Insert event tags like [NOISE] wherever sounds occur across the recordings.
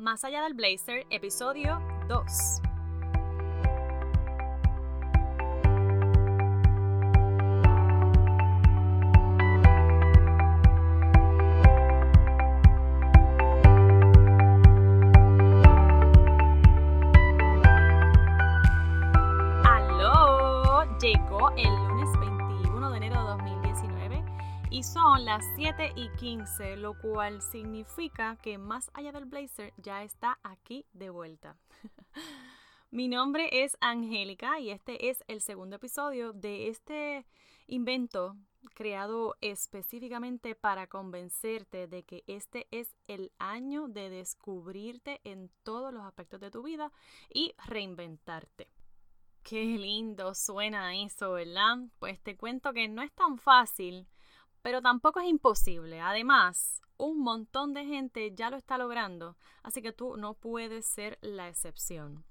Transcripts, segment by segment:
Más allá del blazer, episodio 2. Y son las 7 y 15, lo cual significa que más allá del blazer ya está aquí de vuelta. [LAUGHS] Mi nombre es Angélica y este es el segundo episodio de este invento creado específicamente para convencerte de que este es el año de descubrirte en todos los aspectos de tu vida y reinventarte. Qué lindo suena eso, ¿verdad? Pues te cuento que no es tan fácil, pero tampoco es imposible. Además, un montón de gente ya lo está logrando, así que tú no puedes ser la excepción.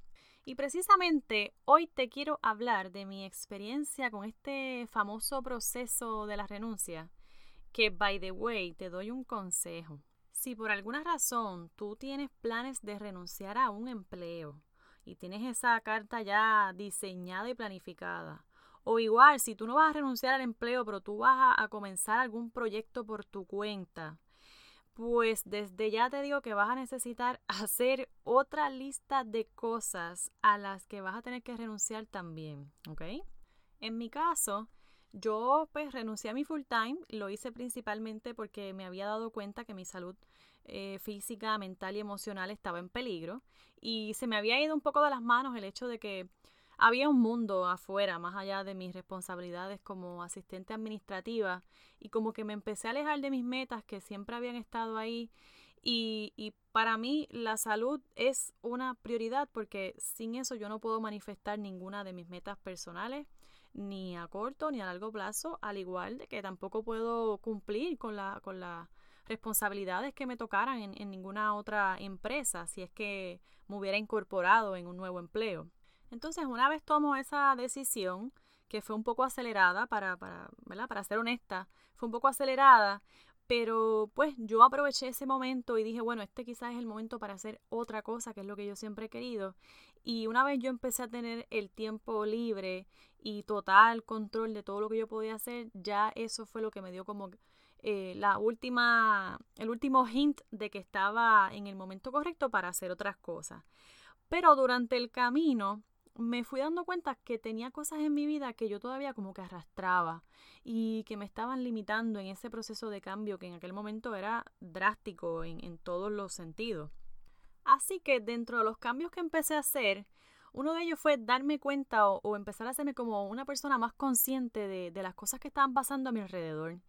Y precisamente hoy te quiero hablar de mi experiencia con este famoso proceso de la renuncia, que by the way te doy un consejo. Si por alguna razón tú tienes planes de renunciar a un empleo y tienes esa carta ya diseñada y planificada, o igual si tú no vas a renunciar al empleo pero tú vas a, comenzar algún proyecto por tu cuenta, pues desde ya te digo que vas a necesitar [LAUGHS] hacer otra lista de cosas a las que vas a tener que renunciar también, ¿ok? En mi caso, yo pues renuncié a mi full time, lo hice principalmente porque me había dado cuenta que mi salud eh, física, mental y emocional estaba en peligro y se me había ido un poco de las manos el hecho de que había un mundo afuera, más allá de mis responsabilidades como asistente administrativa, y como que me empecé a alejar de mis metas que siempre habían estado ahí. Y, y, para mí la salud es una prioridad porque sin eso yo no puedo manifestar ninguna de mis metas personales, ni a corto ni a largo plazo, al igual de que tampoco puedo cumplir con la, con responsabilidades que me tocaran en, en ninguna otra empresa si es que me hubiera incorporado en un nuevo empleo. Entonces, una vez tomo esa decisión, que fue un poco acelerada, para, para, ¿verdad? para ser honesta, fue un poco acelerada, pero pues yo aproveché ese momento y dije, bueno, este quizás es el momento para hacer otra cosa, que es lo que yo siempre he querido. Y una vez yo empecé a tener el tiempo libre y total control de todo lo que yo podía hacer, ya eso fue lo que me dio como eh, la última, el último hint de que estaba en el momento correcto para hacer otras cosas. Pero durante el camino me fui dando cuenta que tenía cosas en mi vida que yo todavía como que arrastraba y que me estaban limitando en ese proceso de cambio que en aquel momento era drástico en, en todos los sentidos. Así que dentro de los cambios que empecé a hacer, uno de ellos fue darme cuenta o, empezar a hacerme como una persona más consciente de, de, las cosas que estaban pasando a mi alrededor.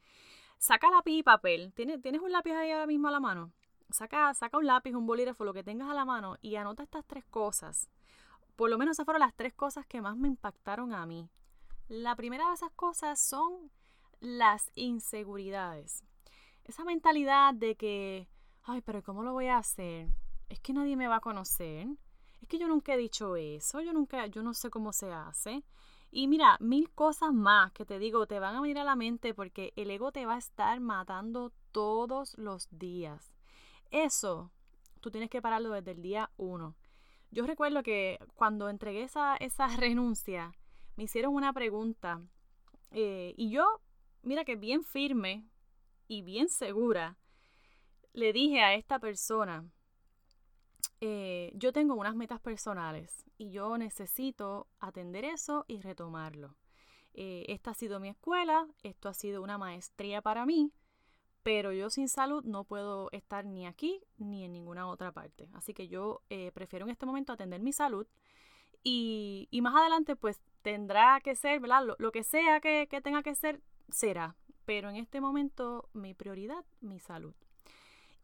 Saca lápiz y papel. ¿Tienes, ¿Tienes un lápiz ahí ahora mismo a la mano? Saca, saca un lápiz, un bolígrafo, lo que tengas a la mano y anota estas tres cosas por lo menos esas fueron las tres cosas que más me impactaron a mí. La primera de esas cosas son las inseguridades. Esa mentalidad de que, ay, pero ¿cómo lo voy a hacer? Es que nadie me va a conocer. Es que yo nunca he dicho eso. Yo nunca, yo no sé cómo se hace. Y mira, mil cosas más que te digo, te van a venir a la mente porque el ego te va a estar matando todos los días. Eso, tú tienes que pararlo desde el día uno. Yo recuerdo que cuando entregué esa, esa [LAUGHS] renuncia, me hicieron una pregunta eh, y yo, mira que bien firme y bien segura, le dije a esta persona, eh, yo tengo unas metas personales y yo necesito atender eso y retomarlo. Eh, esta ha sido mi escuela, esto ha sido una maestría para mí pero yo sin salud no puedo estar ni aquí ni en ninguna otra parte. Así que yo eh, prefiero en este momento atender mi salud y, y, más adelante pues tendrá que ser, ¿verdad? Lo, lo que sea que, que, tenga que ser, será. Pero en este momento mi prioridad, mi salud.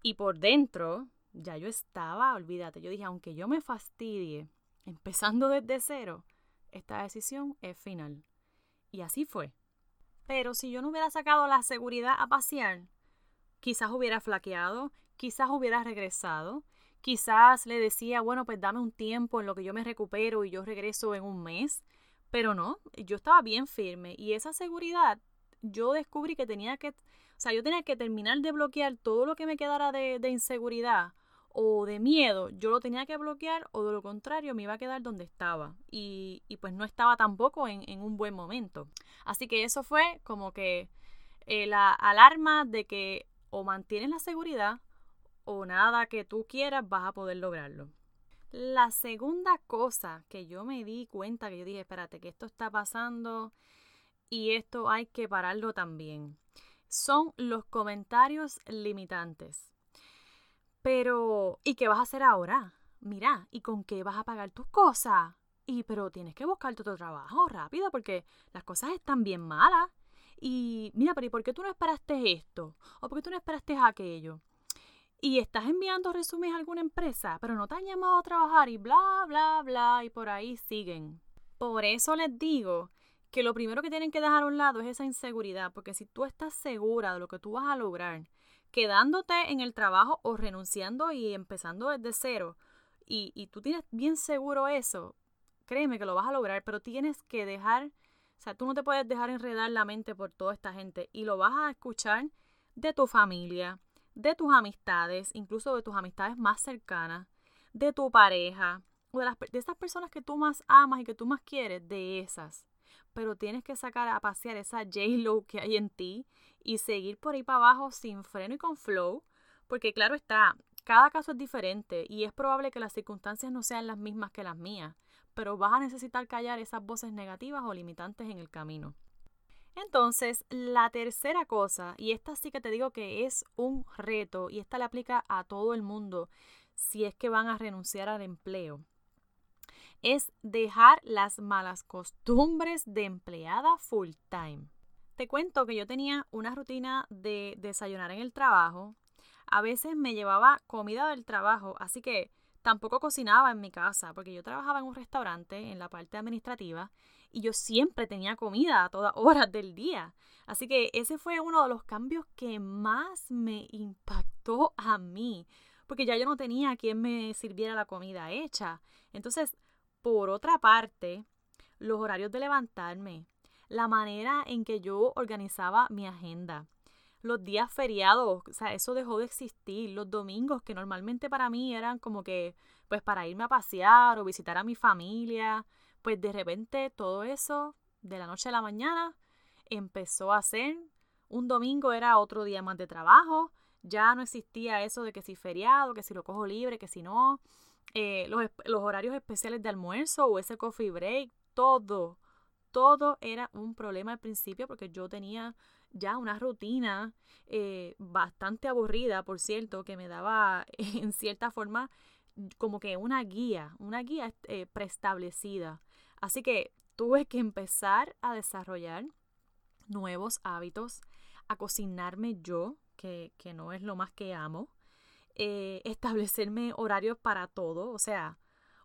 Y por dentro, ya yo estaba, olvídate, yo dije, aunque yo me fastidie, empezando desde cero, esta decisión es final. Y así fue. Pero si yo no hubiera sacado la seguridad a pasear, quizás hubiera flaqueado, quizás hubiera regresado, quizás le decía, bueno, pues dame un tiempo en lo que yo me recupero y yo regreso en un mes, pero no, yo estaba bien firme y esa seguridad yo descubrí que tenía que, o sea, yo tenía que terminar de bloquear todo lo que me quedara de, inseguridad o de miedo, yo lo tenía que bloquear o de lo contrario me iba a quedar donde estaba y, pues no estaba tampoco en, en, un buen momento. Así que eso fue como que eh, la alarma de que o mantienes la seguridad o nada que tú quieras vas a poder lograrlo. La segunda cosa que yo me di cuenta, que yo dije, espérate, que esto está pasando y esto hay que pararlo también, son los comentarios limitantes. Pero, ¿y qué vas a hacer ahora? Mira, ¿y con qué vas a pagar tus cosas? Y, pero tienes que buscarte otro trabajo rápido porque las cosas están bien malas. Y, mira, pero ¿y por qué tú no esperaste esto? ¿O por qué tú no esperaste aquello? Y estás enviando resúmenes a alguna empresa, pero no te han llamado a trabajar y bla, bla, bla, y por ahí siguen. Por eso les digo que lo primero que tienen que dejar a un lado es esa inseguridad, porque si tú estás segura de lo que tú vas a lograr, quedándote en el trabajo o renunciando y empezando desde cero, y, y tú tienes bien seguro eso, créeme que lo vas a lograr, pero tienes que dejar, o sea, tú no te puedes dejar enredar la mente por toda esta gente y lo vas a escuchar de tu familia, de tus amistades, incluso de tus amistades más cercanas, de tu pareja, o de, las, de esas personas que tú más amas y que tú más quieres, de esas. Pero tienes que sacar a pasear esa J-Lo que hay en ti y seguir por ahí para abajo sin freno y con flow, porque claro está, cada caso es diferente y es probable que las circunstancias no sean las mismas que las mías, pero vas a necesitar callar esas voces negativas o limitantes en el camino. Entonces, la tercera cosa, y esta sí que te digo que es un reto, y esta le aplica a todo el mundo si es que van a renunciar al empleo, es dejar las malas costumbres de empleada full time. Te cuento que yo tenía una rutina de desayunar en el trabajo. A veces me llevaba comida del trabajo, así que tampoco cocinaba en mi casa, porque yo trabajaba en un restaurante en la parte administrativa y yo siempre tenía comida a todas [LAUGHS] horas del día. Así que ese fue uno de los cambios que más me impactó a mí, porque ya yo no tenía quien me sirviera la comida hecha. Entonces, por otra parte, los horarios de levantarme, la manera en que yo organizaba mi agenda. Los días feriados, o sea, eso dejó de existir. Los domingos, que normalmente para mí eran como que, pues para irme a pasear o visitar a mi familia, pues de repente todo eso, de la noche a la mañana, empezó a ser, un domingo era otro día más de trabajo, ya no existía eso de que si feriado, que si lo cojo libre, que si no, eh, los, los horarios especiales de almuerzo o ese coffee break, todo todo era un problema al principio porque yo tenía ya una rutina eh, bastante aburrida, por cierto, que me daba [LAUGHS] en cierta forma como que una guía, una guía eh, preestablecida. Así que tuve que empezar a desarrollar nuevos hábitos, a cocinarme yo, que, no es lo más que amo, eh, establecerme horarios para todo, o sea,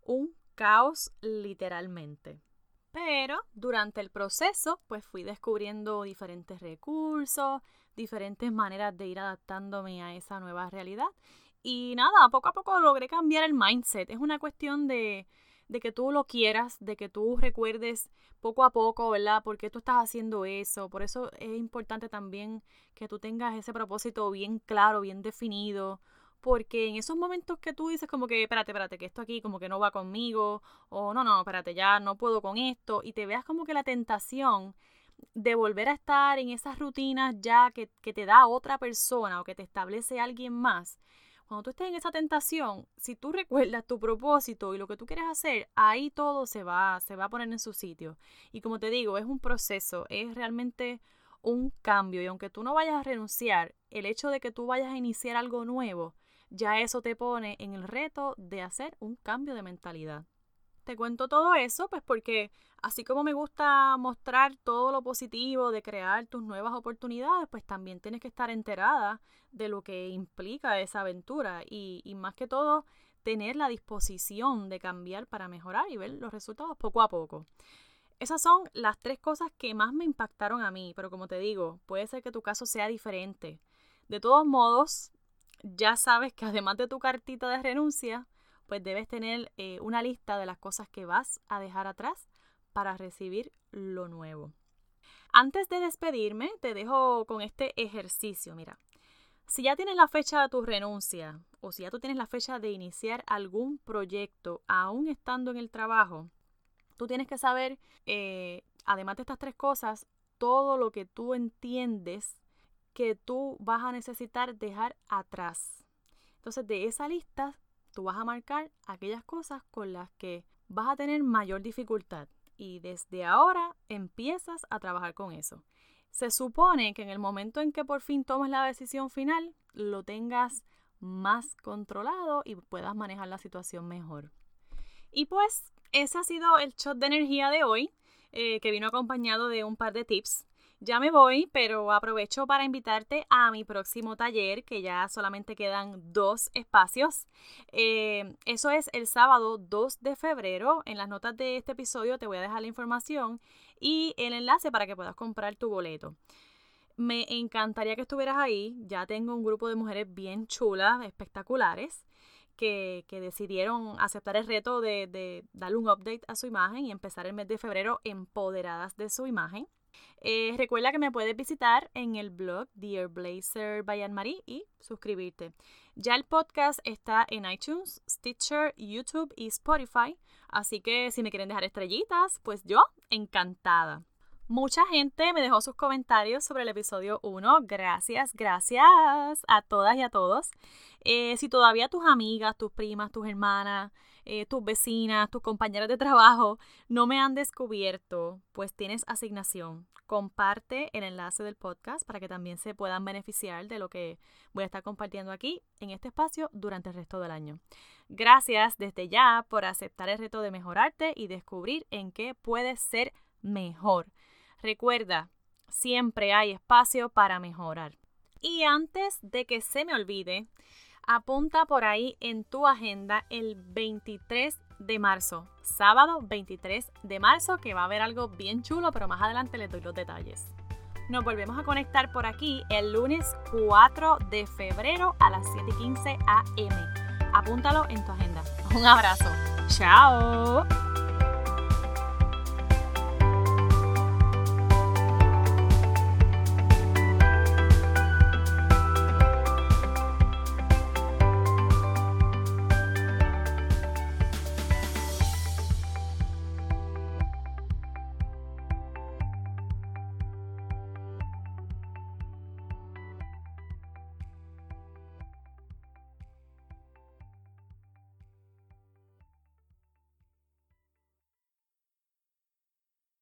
un caos literalmente. Pero durante el proceso, pues fui descubriendo diferentes recursos, diferentes maneras de ir adaptándome a esa nueva realidad. Y nada, poco a poco logré cambiar el mindset. Es una cuestión de, de que tú lo quieras, de que tú recuerdes poco a poco, ¿verdad? ¿Por qué tú estás haciendo eso? Por eso es importante también que tú tengas ese propósito bien claro, bien definido, porque en esos momentos que tú dices como que, espérate, espérate, que esto aquí como que no va conmigo, o no, no, espérate, ya no puedo con esto, y te veas como que la tentación de volver a estar en esas rutinas ya que, que te da otra persona o que te establece alguien más, cuando tú estés en esa tentación, si tú recuerdas tu propósito y lo que tú quieres hacer, ahí todo se va, se va a poner en su sitio. Y como te digo, es un proceso, es realmente un cambio. Y aunque tú no vayas a renunciar, el hecho de que tú vayas a iniciar algo nuevo, ya eso te pone en el reto de hacer un cambio de mentalidad. Te cuento todo eso, pues porque así como me gusta mostrar todo lo positivo de crear tus nuevas oportunidades, pues también tienes que estar enterada de lo que implica esa aventura y, y más que todo tener la disposición de cambiar para mejorar y ver los resultados poco a poco. Esas son las tres cosas que más me impactaron a mí, pero como te digo, puede ser que tu caso sea diferente. De todos modos, ya sabes que además de tu cartita de renuncia, pues debes tener eh, una lista de las cosas que vas a dejar atrás para recibir lo nuevo. Antes de despedirme, te dejo con este ejercicio. Mira, si ya tienes la fecha de tu renuncia o si ya tú tienes la fecha de iniciar algún proyecto, aún estando en el trabajo, tú tienes que saber, eh, además de estas tres cosas, todo lo que tú entiendes que tú vas a necesitar dejar atrás. Entonces, de esa lista, tú vas a marcar aquellas cosas con las que vas a tener mayor dificultad y desde ahora empiezas a trabajar con eso. Se supone que en el momento en que por fin tomes la decisión final, lo tengas más controlado y puedas manejar la situación mejor. Y pues ese ha sido el shot de energía de hoy, eh, que vino acompañado de un par de tips ya me voy, pero aprovecho para invitarte a mi próximo taller, que ya solamente quedan dos espacios. Eh, eso es el sábado 2 de febrero. En las notas de este episodio te voy a dejar la información y el enlace para que puedas comprar tu boleto. Me encantaría que estuvieras ahí. Ya tengo un grupo de mujeres bien chulas, espectaculares. Que, decidieron aceptar el reto de, de darle un update a su imagen y empezar el mes de febrero empoderadas de su imagen. Eh, recuerda que me puedes visitar en el blog Dear Blazer by Anne-Marie y suscribirte. Ya el podcast está en iTunes, Stitcher, YouTube y Spotify, así que si me quieren dejar estrellitas, pues yo encantada. Mucha gente me dejó sus comentarios sobre el episodio 1. Gracias, gracias a todas y a todos. Eh, si todavía tus amigas, tus primas, tus hermanas, eh, tus vecinas, tus compañeras de trabajo no me han descubierto, pues tienes asignación. Comparte el enlace del podcast para que también se puedan beneficiar de lo que voy a estar compartiendo aquí en este espacio durante el resto del año. Gracias desde ya por aceptar el reto de mejorarte y descubrir en qué puedes ser mejor. Recuerda, siempre hay espacio para mejorar. Y antes de que se me olvide, apunta por ahí en tu agenda el 23 de marzo, sábado 23 de marzo, que va a haber algo bien chulo, pero más adelante les doy los detalles. Nos volvemos a conectar por aquí el lunes 4 de febrero a las 7:15 am. Apúntalo en tu agenda. Un abrazo. Chao.